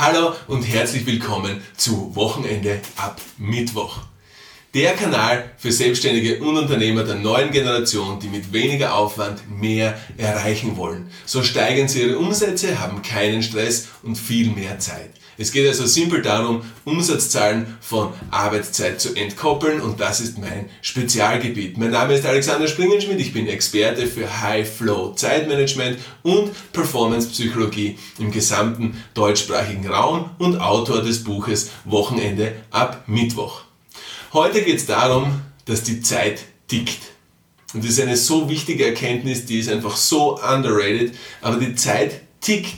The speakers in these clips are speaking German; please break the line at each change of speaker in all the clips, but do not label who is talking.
Hallo und herzlich willkommen zu Wochenende ab Mittwoch. Der Kanal für Selbstständige und Unternehmer der neuen Generation, die mit weniger Aufwand mehr erreichen wollen. So steigern sie ihre Umsätze, haben keinen Stress und viel mehr Zeit. Es geht also simpel darum, Umsatzzahlen von Arbeitszeit zu entkoppeln und das ist mein Spezialgebiet. Mein Name ist Alexander Springenschmidt, ich bin Experte für High Flow Zeitmanagement und Performance Psychologie im gesamten deutschsprachigen Raum und Autor des Buches Wochenende ab Mittwoch. Heute geht es darum, dass die Zeit tickt. Und das ist eine so wichtige Erkenntnis, die ist einfach so underrated, aber die Zeit tickt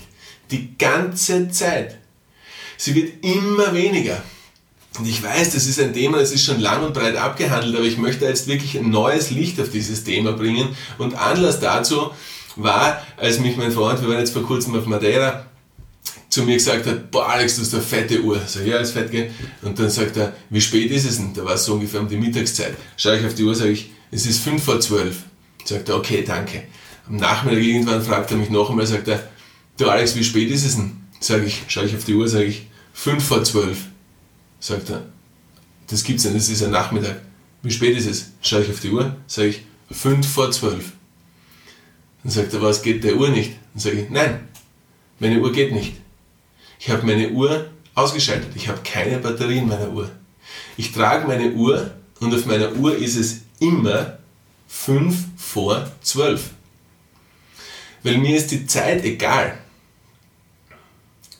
die ganze Zeit. Sie wird immer weniger. Und ich weiß, das ist ein Thema, das ist schon lang und breit abgehandelt, aber ich möchte jetzt wirklich ein neues Licht auf dieses Thema bringen. Und Anlass dazu war, als mich mein Freund, wir waren jetzt vor kurzem auf Madeira, zu mir gesagt hat, boah Alex, du hast eine fette Uhr. Sag ja, ist fett, gell? Und dann sagt er, wie spät ist es denn? Da war es so ungefähr um die Mittagszeit. Schau ich auf die Uhr, sage ich, es ist fünf vor zwölf. Sagt er, okay, danke. Am Nachmittag irgendwann fragt er mich noch einmal, sagt er, du Alex, wie spät ist es denn? Sag ich, schaue ich auf die Uhr, sage ich, fünf vor zwölf. Sagt er, das gibt's nicht, das ist ein Nachmittag. Wie spät ist es? Schaue ich auf die Uhr, sage ich, fünf vor zwölf. Dann sagt er, was geht der Uhr nicht? Dann sage ich, nein, meine Uhr geht nicht. Ich habe meine Uhr ausgeschaltet. Ich habe keine Batterie in meiner Uhr. Ich trage meine Uhr und auf meiner Uhr ist es immer fünf vor zwölf. Weil mir ist die Zeit egal.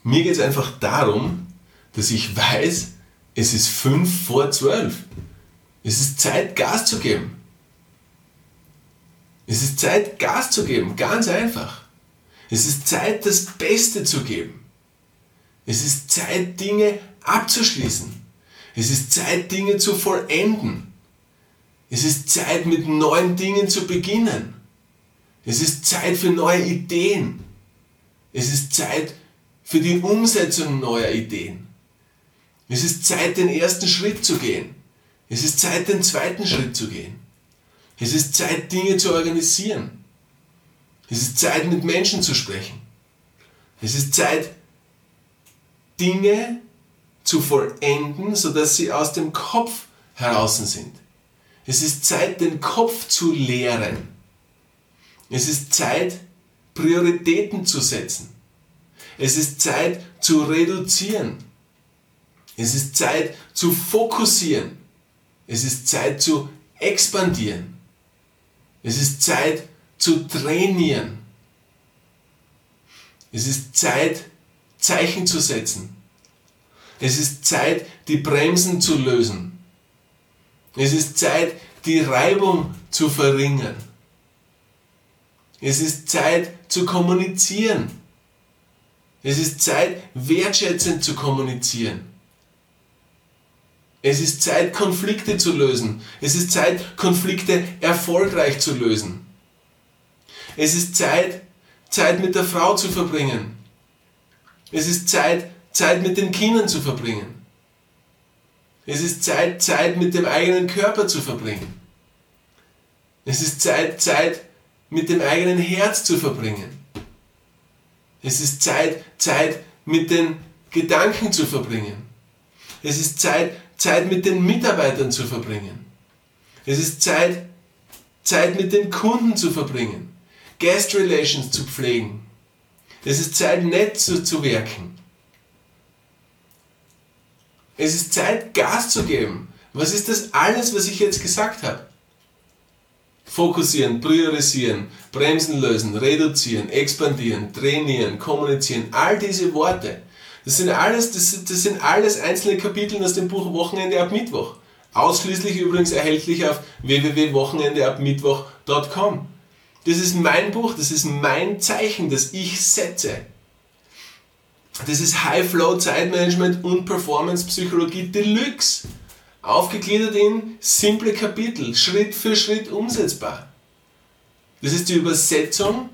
Mir geht es einfach darum, dass ich weiß, es ist 5 vor 12. Es ist Zeit, Gas zu geben. Es ist Zeit, Gas zu geben. Ganz einfach. Es ist Zeit, das Beste zu geben. Es ist Zeit, Dinge abzuschließen. Es ist Zeit, Dinge zu vollenden. Es ist Zeit, mit neuen Dingen zu beginnen. Es ist Zeit für neue Ideen. Es ist Zeit für die Umsetzung neuer Ideen. Es ist Zeit, den ersten Schritt zu gehen. Es ist Zeit, den zweiten Schritt zu gehen. Es ist Zeit, Dinge zu organisieren. Es ist Zeit, mit Menschen zu sprechen. Es ist Zeit, Dinge zu vollenden, sodass sie aus dem Kopf heraus sind. Es ist Zeit, den Kopf zu leeren. Es ist Zeit, Prioritäten zu setzen. Es ist Zeit zu reduzieren. Es ist Zeit zu fokussieren. Es ist Zeit zu expandieren. Es ist Zeit zu trainieren. Es ist Zeit, Zeichen zu setzen. Es ist Zeit, die Bremsen zu lösen. Es ist Zeit, die Reibung zu verringern. Es ist Zeit zu kommunizieren. Es ist Zeit, wertschätzend zu kommunizieren. Es ist Zeit, Konflikte zu lösen. Es ist Zeit, Konflikte erfolgreich zu lösen. Es ist Zeit, Zeit mit der Frau zu verbringen. Es ist Zeit, Zeit mit den Kindern zu verbringen. Es ist Zeit, Zeit mit dem eigenen Körper zu verbringen. Es ist Zeit, Zeit mit dem eigenen Herz zu verbringen. Es ist Zeit, Zeit mit den Gedanken zu verbringen. Es ist Zeit, Zeit mit den Mitarbeitern zu verbringen. Es ist Zeit, Zeit mit den Kunden zu verbringen. Guest Relations zu pflegen. Es ist Zeit, nett zu, zu wirken. Es ist Zeit, Gas zu geben. Was ist das alles, was ich jetzt gesagt habe? Fokussieren, priorisieren, bremsen lösen, reduzieren, expandieren, trainieren, kommunizieren, all diese Worte. Das sind alles, das, das sind alles einzelne Kapitel aus dem Buch Wochenende ab Mittwoch. Ausschließlich übrigens erhältlich auf www.wochenendeabmittwoch.com. Das ist mein Buch, das ist mein Zeichen, das ich setze. Das ist High Flow Zeitmanagement und Performance Psychologie Deluxe. Aufgegliedert in simple Kapitel, Schritt für Schritt umsetzbar. Das ist die Übersetzung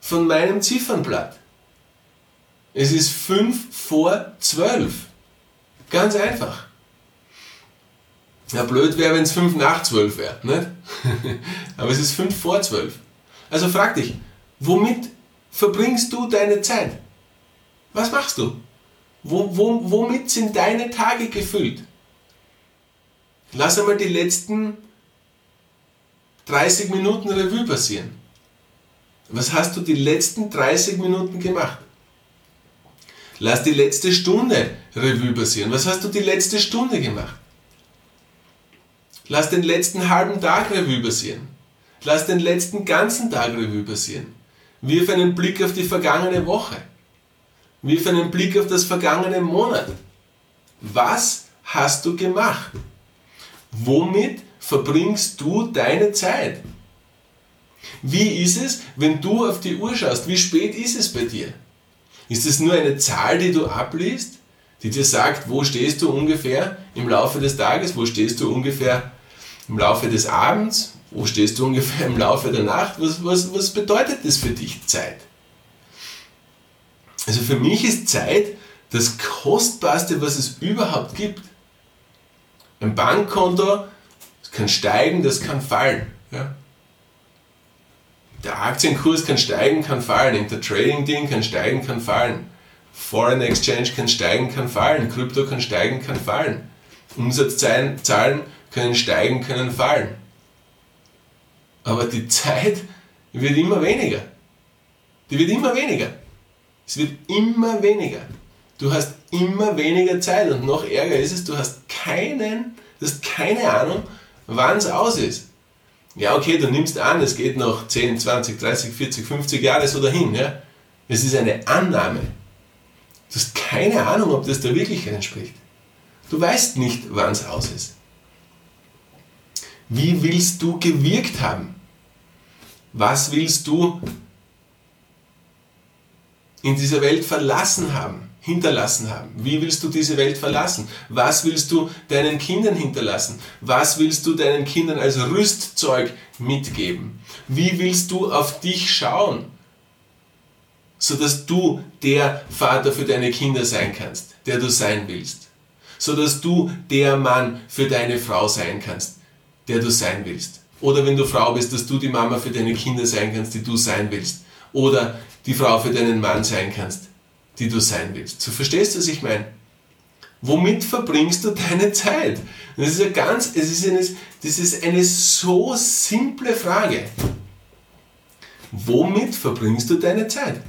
von meinem Ziffernblatt. Es ist 5 vor 12. Ganz einfach. Ja, blöd wäre, wenn es 5 nach 12 wäre? Aber es ist 5 vor 12. Also frag dich, womit verbringst du deine Zeit? Was machst du? Wo, wo, womit sind deine Tage gefüllt? Lass einmal die letzten 30 Minuten Revue passieren. Was hast du die letzten 30 Minuten gemacht? Lass die letzte Stunde Revue passieren. Was hast du die letzte Stunde gemacht? Lass den letzten halben Tag Revue passieren. Lass den letzten ganzen Tag Revue passieren. Wirf einen Blick auf die vergangene Woche. Wirf einen Blick auf das vergangene Monat. Was hast du gemacht? Womit verbringst du deine Zeit? Wie ist es, wenn du auf die Uhr schaust? Wie spät ist es bei dir? Ist es nur eine Zahl, die du abliest, die dir sagt, wo stehst du ungefähr im Laufe des Tages, wo stehst du ungefähr im Laufe des Abends, wo stehst du ungefähr im Laufe der Nacht? Was, was, was bedeutet das für dich, Zeit? Also für mich ist Zeit das Kostbarste, was es überhaupt gibt. Ein Bankkonto, das kann steigen, das kann fallen. Ja? Der Aktienkurs kann steigen, kann fallen. Der Trading-Ding kann steigen, kann fallen. Foreign Exchange kann steigen, kann fallen. Krypto kann steigen, kann fallen. Umsatzzahlen können steigen, können fallen. Aber die Zeit wird immer weniger. Die wird immer weniger. Es wird immer weniger. Du hast immer weniger Zeit und noch ärger ist es, du hast keinen, du hast keine Ahnung, wann es aus ist. Ja, okay, du nimmst an, es geht noch 10, 20, 30, 40, 50 Jahre so dahin. Ja? Es ist eine Annahme. Du hast keine Ahnung, ob das der Wirklichkeit entspricht. Du weißt nicht, wann es aus ist. Wie willst du gewirkt haben? Was willst du in dieser Welt verlassen haben? Hinterlassen haben? Wie willst du diese Welt verlassen? Was willst du deinen Kindern hinterlassen? Was willst du deinen Kindern als Rüstzeug mitgeben? Wie willst du auf dich schauen, sodass du der Vater für deine Kinder sein kannst, der du sein willst? Sodass du der Mann für deine Frau sein kannst, der du sein willst? Oder wenn du Frau bist, dass du die Mama für deine Kinder sein kannst, die du sein willst? Oder die Frau für deinen Mann sein kannst, die du sein willst. Du verstehst, was ich meine? Womit verbringst du deine Zeit? Das ist ja ganz, es ist eine, das ist eine so simple Frage. Womit verbringst du deine Zeit?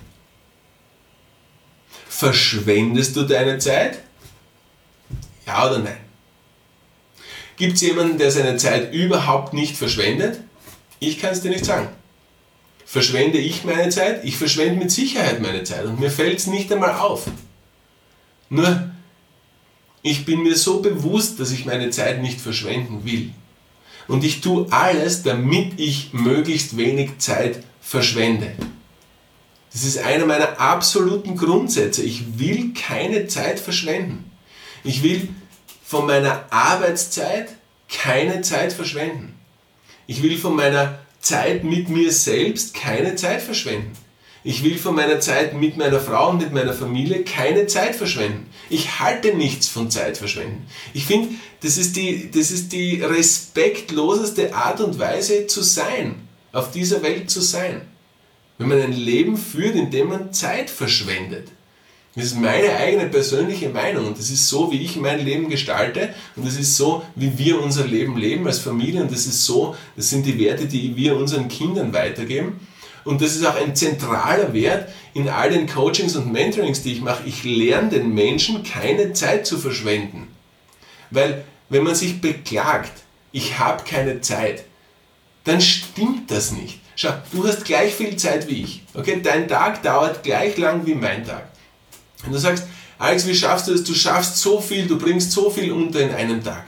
Verschwendest du deine Zeit? Ja oder nein? Gibt es jemanden, der seine Zeit überhaupt nicht verschwendet? Ich kann es dir nicht sagen. Verschwende ich meine Zeit? Ich verschwende mit Sicherheit meine Zeit und mir fällt es nicht einmal auf. Nur, ich bin mir so bewusst, dass ich meine Zeit nicht verschwenden will. Und ich tue alles, damit ich möglichst wenig Zeit verschwende. Das ist einer meiner absoluten Grundsätze. Ich will keine Zeit verschwenden. Ich will von meiner Arbeitszeit keine Zeit verschwenden. Ich will von meiner Zeit mit mir selbst keine Zeit verschwenden. Ich will von meiner Zeit mit meiner Frau und mit meiner Familie keine Zeit verschwenden. Ich halte nichts von Zeit verschwenden. Ich finde, das, ist die, das ist die respektloseste Art und Weise zu sein, auf dieser Welt zu sein. Wenn man ein Leben führt, in dem man Zeit verschwendet. Das ist meine eigene persönliche Meinung und das ist so, wie ich mein Leben gestalte und das ist so, wie wir unser Leben leben als Familie und das ist so, das sind die Werte, die wir unseren Kindern weitergeben. Und das ist auch ein zentraler Wert in all den Coachings und Mentorings, die ich mache. Ich lerne den Menschen keine Zeit zu verschwenden. Weil wenn man sich beklagt, ich habe keine Zeit, dann stimmt das nicht. Schau, du hast gleich viel Zeit wie ich. Okay, dein Tag dauert gleich lang wie mein Tag. Wenn du sagst, Alex, wie schaffst du das? Du schaffst so viel, du bringst so viel unter in einem Tag.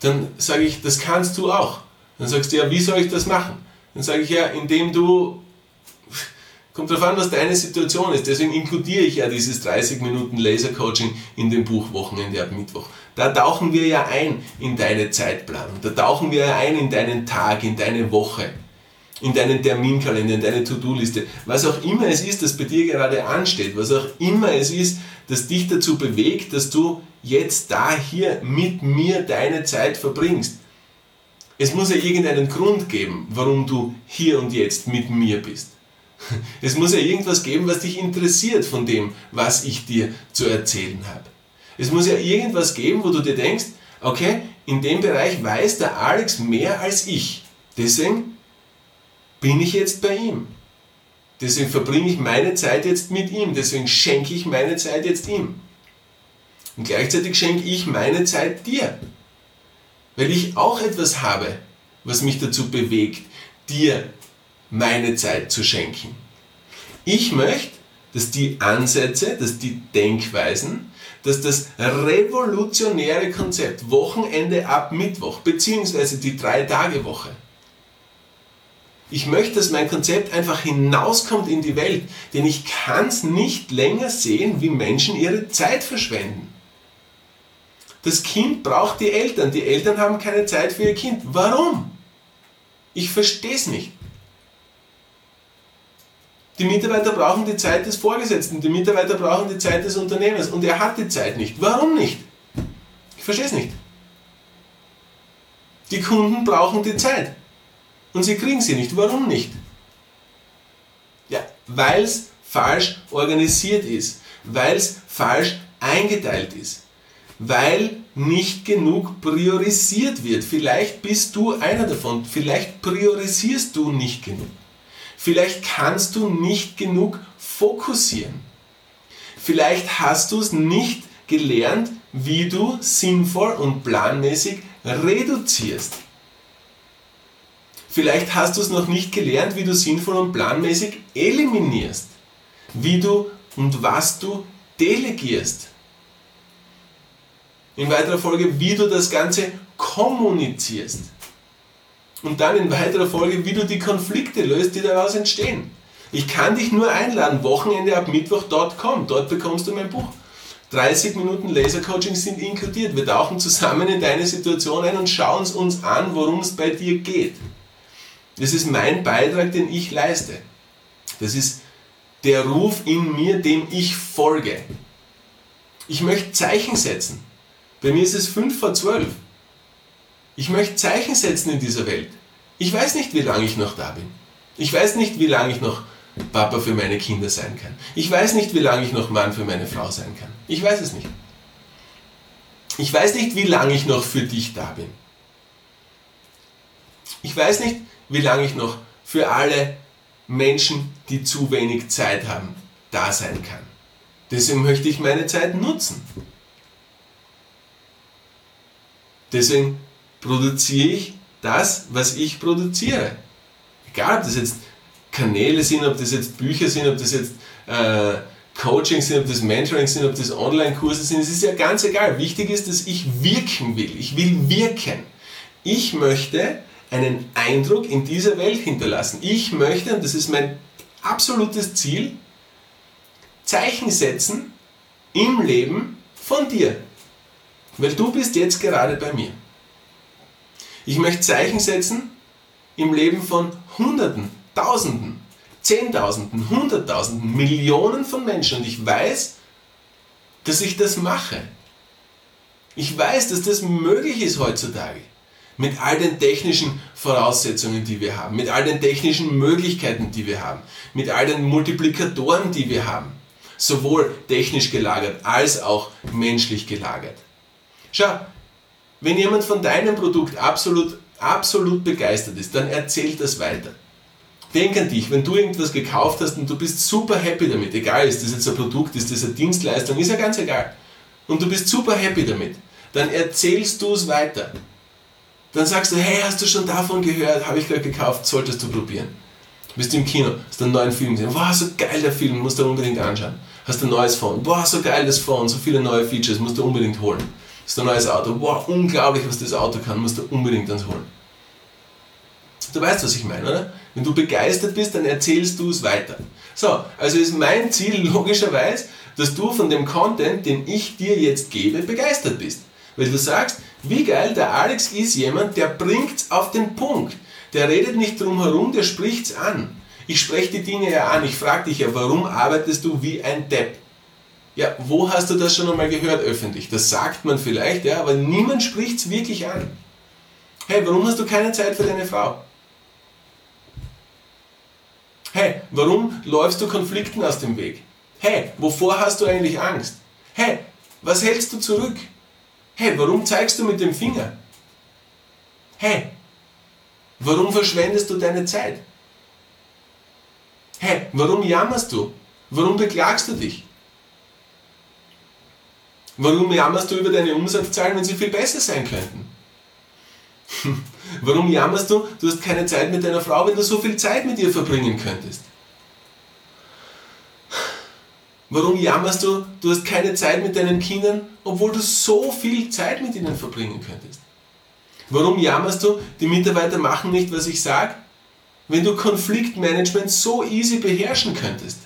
Dann sage ich, das kannst du auch. Dann sagst du, ja, wie soll ich das machen? Dann sage ich, ja, indem du, kommt darauf an, was deine Situation ist. Deswegen inkludiere ich ja dieses 30 Minuten Laser Coaching in dem Buch Wochenende ab Mittwoch. Da tauchen wir ja ein in deine Zeitplanung. Da tauchen wir ja ein in deinen Tag, in deine Woche in deinen Terminkalender, in deine To-Do-Liste, was auch immer es ist, das bei dir gerade ansteht, was auch immer es ist, das dich dazu bewegt, dass du jetzt da hier mit mir deine Zeit verbringst. Es muss ja irgendeinen Grund geben, warum du hier und jetzt mit mir bist. Es muss ja irgendwas geben, was dich interessiert von dem, was ich dir zu erzählen habe. Es muss ja irgendwas geben, wo du dir denkst, okay, in dem Bereich weiß der Alex mehr als ich. Deswegen bin ich jetzt bei ihm. Deswegen verbringe ich meine Zeit jetzt mit ihm. Deswegen schenke ich meine Zeit jetzt ihm. Und gleichzeitig schenke ich meine Zeit dir. Weil ich auch etwas habe, was mich dazu bewegt, dir meine Zeit zu schenken. Ich möchte, dass die Ansätze, dass die Denkweisen, dass das revolutionäre Konzept Wochenende ab Mittwoch, beziehungsweise die Drei-Tage-Woche, ich möchte, dass mein Konzept einfach hinauskommt in die Welt, denn ich kann es nicht länger sehen, wie Menschen ihre Zeit verschwenden. Das Kind braucht die Eltern, die Eltern haben keine Zeit für ihr Kind. Warum? Ich verstehe es nicht. Die Mitarbeiter brauchen die Zeit des Vorgesetzten, die Mitarbeiter brauchen die Zeit des Unternehmens und er hat die Zeit nicht. Warum nicht? Ich verstehe es nicht. Die Kunden brauchen die Zeit und sie kriegen sie nicht. Warum nicht? Ja, weil es falsch organisiert ist, weil es falsch eingeteilt ist, weil nicht genug priorisiert wird. Vielleicht bist du einer davon, vielleicht priorisierst du nicht genug. Vielleicht kannst du nicht genug fokussieren. Vielleicht hast du es nicht gelernt, wie du sinnvoll und planmäßig reduzierst. Vielleicht hast du es noch nicht gelernt, wie du sinnvoll und planmäßig eliminierst. Wie du und was du delegierst. In weiterer Folge, wie du das Ganze kommunizierst. Und dann in weiterer Folge, wie du die Konflikte löst, die daraus entstehen. Ich kann dich nur einladen, Wochenende ab Mittwoch.com. Dort bekommst du mein Buch. 30 Minuten Lasercoaching sind inkludiert. Wir tauchen zusammen in deine Situation ein und schauen uns an, worum es bei dir geht. Das ist mein Beitrag, den ich leiste. Das ist der Ruf in mir, dem ich folge. Ich möchte Zeichen setzen. Bei mir ist es 5 vor 12. Ich möchte Zeichen setzen in dieser Welt. Ich weiß nicht, wie lange ich noch da bin. Ich weiß nicht, wie lange ich noch Papa für meine Kinder sein kann. Ich weiß nicht, wie lange ich noch Mann für meine Frau sein kann. Ich weiß es nicht. Ich weiß nicht, wie lange ich noch für dich da bin. Ich weiß nicht, wie lange ich noch für alle Menschen, die zu wenig Zeit haben, da sein kann. Deswegen möchte ich meine Zeit nutzen. Deswegen produziere ich das, was ich produziere. Egal, ob das jetzt Kanäle sind, ob das jetzt Bücher sind, ob das jetzt äh, Coaching sind, ob das Mentoring sind, ob das Online-Kurse sind, es ist ja ganz egal. Wichtig ist, dass ich wirken will. Ich will wirken. Ich möchte einen Eindruck in dieser Welt hinterlassen. Ich möchte, und das ist mein absolutes Ziel, Zeichen setzen im Leben von dir. Weil du bist jetzt gerade bei mir. Ich möchte Zeichen setzen im Leben von Hunderten, Tausenden, Zehntausenden, Hunderttausenden, Millionen von Menschen. Und ich weiß, dass ich das mache. Ich weiß, dass das möglich ist heutzutage mit all den technischen Voraussetzungen, die wir haben, mit all den technischen Möglichkeiten, die wir haben, mit all den Multiplikatoren, die wir haben, sowohl technisch gelagert als auch menschlich gelagert. Schau, wenn jemand von deinem Produkt absolut, absolut begeistert ist, dann erzählt das weiter. Denk an dich, wenn du irgendwas gekauft hast und du bist super happy damit, egal ist das jetzt ein Produkt, ist das eine Dienstleistung, ist ja ganz egal, und du bist super happy damit, dann erzählst du es weiter. Dann sagst du, hey, hast du schon davon gehört? Habe ich gerade gekauft, solltest du probieren. Bist du im Kino, hast einen neuen Film gesehen, wow, so geil der Film, musst du unbedingt anschauen. Hast ein neues Phone, boah, so geil das Phone, so viele neue Features, musst du unbedingt holen. Hast ein neues Auto, wow, unglaublich, was das Auto kann, musst du unbedingt eins holen. Du weißt, was ich meine, oder? Wenn du begeistert bist, dann erzählst du es weiter. So, also ist mein Ziel logischerweise, dass du von dem Content, den ich dir jetzt gebe, begeistert bist. Weil du sagst, wie geil, der Alex ist jemand, der bringt's auf den Punkt. Der redet nicht drum herum, der spricht's an. Ich spreche die Dinge ja an. Ich frage dich ja, warum arbeitest du wie ein Depp? Ja, wo hast du das schon einmal gehört öffentlich? Das sagt man vielleicht, ja, aber niemand spricht's wirklich an. Hey, warum hast du keine Zeit für deine Frau? Hey, warum läufst du Konflikten aus dem Weg? Hey, wovor hast du eigentlich Angst? Hey, was hältst du zurück? Hey, warum zeigst du mit dem Finger? Hey, warum verschwendest du deine Zeit? Hey, warum jammerst du? Warum beklagst du dich? Warum jammerst du über deine Umsatzzahlen, wenn sie viel besser sein könnten? Warum jammerst du, du hast keine Zeit mit deiner Frau, wenn du so viel Zeit mit ihr verbringen könntest? Warum jammerst du, du hast keine Zeit mit deinen Kindern, obwohl du so viel Zeit mit ihnen verbringen könntest? Warum jammerst du, die Mitarbeiter machen nicht, was ich sage, wenn du Konfliktmanagement so easy beherrschen könntest?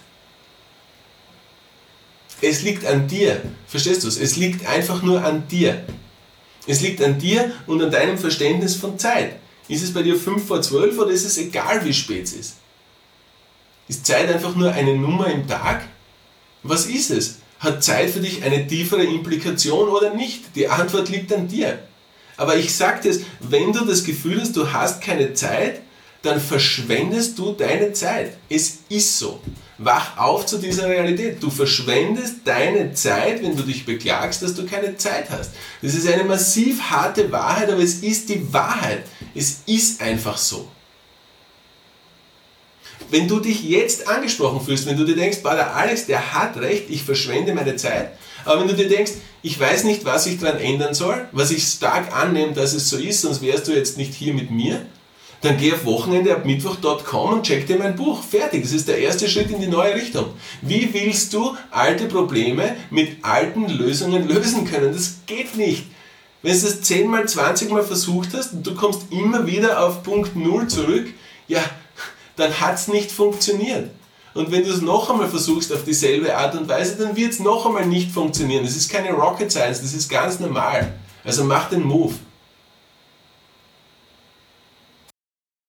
Es liegt an dir. Verstehst du es? Es liegt einfach nur an dir. Es liegt an dir und an deinem Verständnis von Zeit. Ist es bei dir 5 vor 12 oder ist es egal, wie spät es ist? Ist Zeit einfach nur eine Nummer im Tag? Was ist es? Hat Zeit für dich eine tiefere Implikation oder nicht? Die Antwort liegt an dir. Aber ich sage dir, wenn du das Gefühl hast, du hast keine Zeit, dann verschwendest du deine Zeit. Es ist so. Wach auf zu dieser Realität. Du verschwendest deine Zeit, wenn du dich beklagst, dass du keine Zeit hast. Das ist eine massiv harte Wahrheit, aber es ist die Wahrheit. Es ist einfach so. Wenn du dich jetzt angesprochen fühlst, wenn du dir denkst, der Alex, der hat recht, ich verschwende meine Zeit, aber wenn du dir denkst, ich weiß nicht, was ich daran ändern soll, was ich stark annehme, dass es so ist, sonst wärst du jetzt nicht hier mit mir, dann geh auf Wochenende ab Mittwoch.com und check dir mein Buch. Fertig. Das ist der erste Schritt in die neue Richtung. Wie willst du alte Probleme mit alten Lösungen lösen können? Das geht nicht. Wenn du es 10 mal, 20 mal versucht hast und du kommst immer wieder auf Punkt 0 zurück, ja, dann hat es nicht funktioniert. Und wenn du es noch einmal versuchst auf dieselbe Art und Weise, dann wird es noch einmal nicht funktionieren. Das ist keine Rocket Science, das ist ganz normal. Also mach den Move.